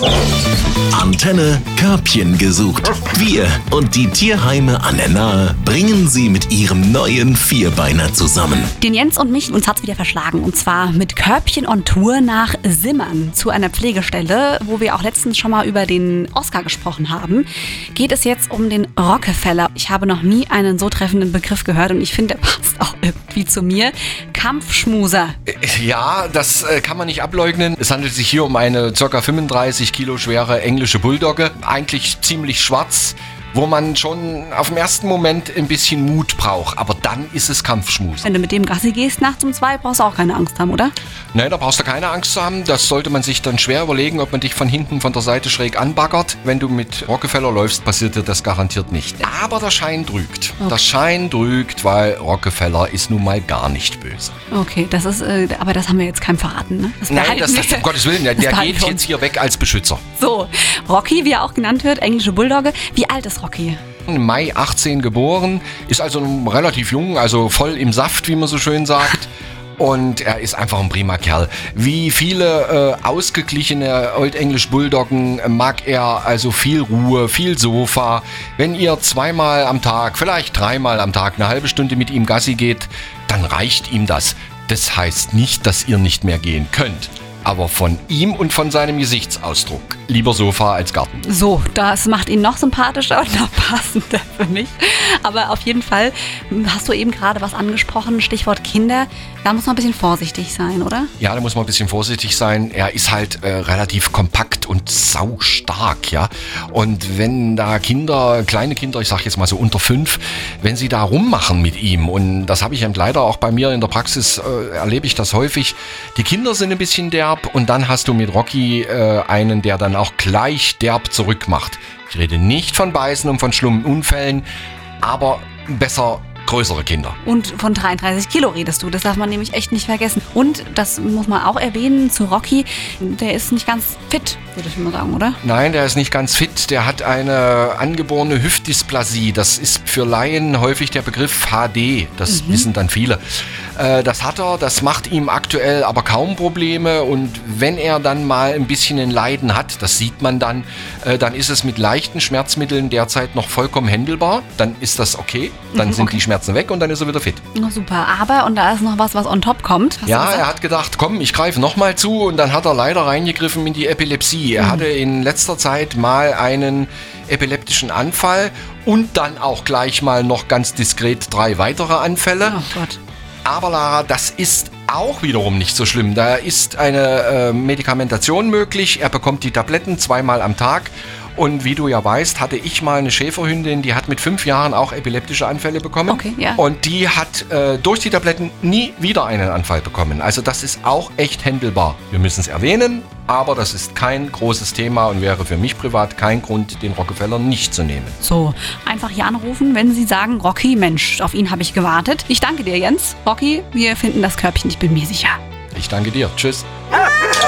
Thank you. Antenne Körbchen gesucht. Wir und die Tierheime an der Nahe bringen sie mit ihrem neuen Vierbeiner zusammen. Den Jens und mich, uns hat's wieder verschlagen. Und zwar mit Körbchen on Tour nach Simmern zu einer Pflegestelle, wo wir auch letztens schon mal über den Oscar gesprochen haben. Geht es jetzt um den Rockefeller. Ich habe noch nie einen so treffenden Begriff gehört und ich finde, der passt auch irgendwie zu mir. Kampfschmuser. Ja, das äh, kann man nicht ableugnen. Es handelt sich hier um eine ca. 35 Kilo schwere englische Bulldogge. Eigentlich ziemlich schwarz, wo man schon auf den ersten Moment ein bisschen Mut braucht. Aber dann ist es Kampfschmus. Wenn du mit dem Gassi gehst nachts um zwei, brauchst du auch keine Angst haben, oder? Nein, da brauchst du keine Angst zu haben. Das sollte man sich dann schwer überlegen, ob man dich von hinten von der Seite schräg anbaggert. Wenn du mit Rockefeller läufst, passiert dir das garantiert nicht. Aber der Schein trügt. Der Schein trügt, weil Rockefeller ist nun mal gar nicht böse. Okay, das ist, äh, aber das haben wir jetzt keinem verraten, ne? Das Nein, das, das um Gottes Willen, der, der geht jetzt hier weg als Beschützer. So, Rocky, wie er auch genannt wird, englische Bulldogge. Wie alt ist Rocky? Im Mai 18 geboren, ist also relativ jung, also voll im Saft, wie man so schön sagt. Und er ist einfach ein prima Kerl. Wie viele äh, ausgeglichene Old English Bulldoggen mag er also viel Ruhe, viel Sofa. Wenn ihr zweimal am Tag, vielleicht dreimal am Tag eine halbe Stunde mit ihm Gassi geht, dann reicht ihm das. Das heißt nicht, dass ihr nicht mehr gehen könnt. Aber von ihm und von seinem Gesichtsausdruck lieber Sofa als Garten. So, das macht ihn noch sympathischer und noch passender für mich. Aber auf jeden Fall hast du eben gerade was angesprochen, Stichwort Kinder. Da muss man ein bisschen vorsichtig sein, oder? Ja, da muss man ein bisschen vorsichtig sein. Er ist halt äh, relativ kompakt und saustark, ja. Und wenn da Kinder, kleine Kinder, ich sag jetzt mal so unter fünf, wenn sie da rummachen mit ihm, und das habe ich eben leider auch bei mir in der Praxis, äh, erlebe ich das häufig, die Kinder sind ein bisschen derb und dann hast du mit Rocky äh, einen, der dann auch gleich derb zurückmacht. Ich rede nicht von Beißen und von schlimmen Unfällen, aber besser größere Kinder. Und von 33 Kilo redest du, das darf man nämlich echt nicht vergessen. Und das muss man auch erwähnen zu Rocky, der ist nicht ganz fit, würde ich mal sagen, oder? Nein, der ist nicht ganz fit. Der hat eine angeborene Hüftdysplasie. Das ist für Laien häufig der Begriff HD. Das wissen dann viele. Äh, das hat er. Das macht ihm aktuell aber kaum Probleme. Und wenn er dann mal ein bisschen ein Leiden hat, das sieht man dann, äh, dann ist es mit leichten Schmerzmitteln derzeit noch vollkommen händelbar. Dann ist das okay. Dann sind die Schmerzen weg und dann ist er wieder fit. Na super, aber, und da ist noch was, was on top kommt. Hast Ja, er hat gedacht, komm, ich greife nochmal zu und dann hat er leider reingegriffen in die Epilepsie. Er hatte in letzter Zeit mal einen epileptischen Anfall und dann auch gleich mal noch ganz diskret drei weitere Anfälle. Oh Gott. Aber Lara, das ist auch wiederum nicht so schlimm. Da ist eine äh, Medikamentation möglich. Er bekommt die Tabletten zweimal am Tag. Und wie du ja weißt, hatte ich mal eine Schäferhündin, die hat mit fünf Jahren auch epileptische Anfälle bekommen. Okay, ja. Und die hat äh, durch die Tabletten nie wieder einen Anfall bekommen. Also das ist auch echt händelbar. Wir müssen es erwähnen, aber das ist kein großes Thema und wäre für mich privat kein Grund, den Rockefeller nicht zu nehmen. So, einfach hier anrufen, wenn Sie sagen, Rocky, Mensch, auf ihn habe ich gewartet. Ich danke dir, Jens. Rocky, wir finden das Körbchen, ich bin mir sicher. Ich danke dir. Tschüss.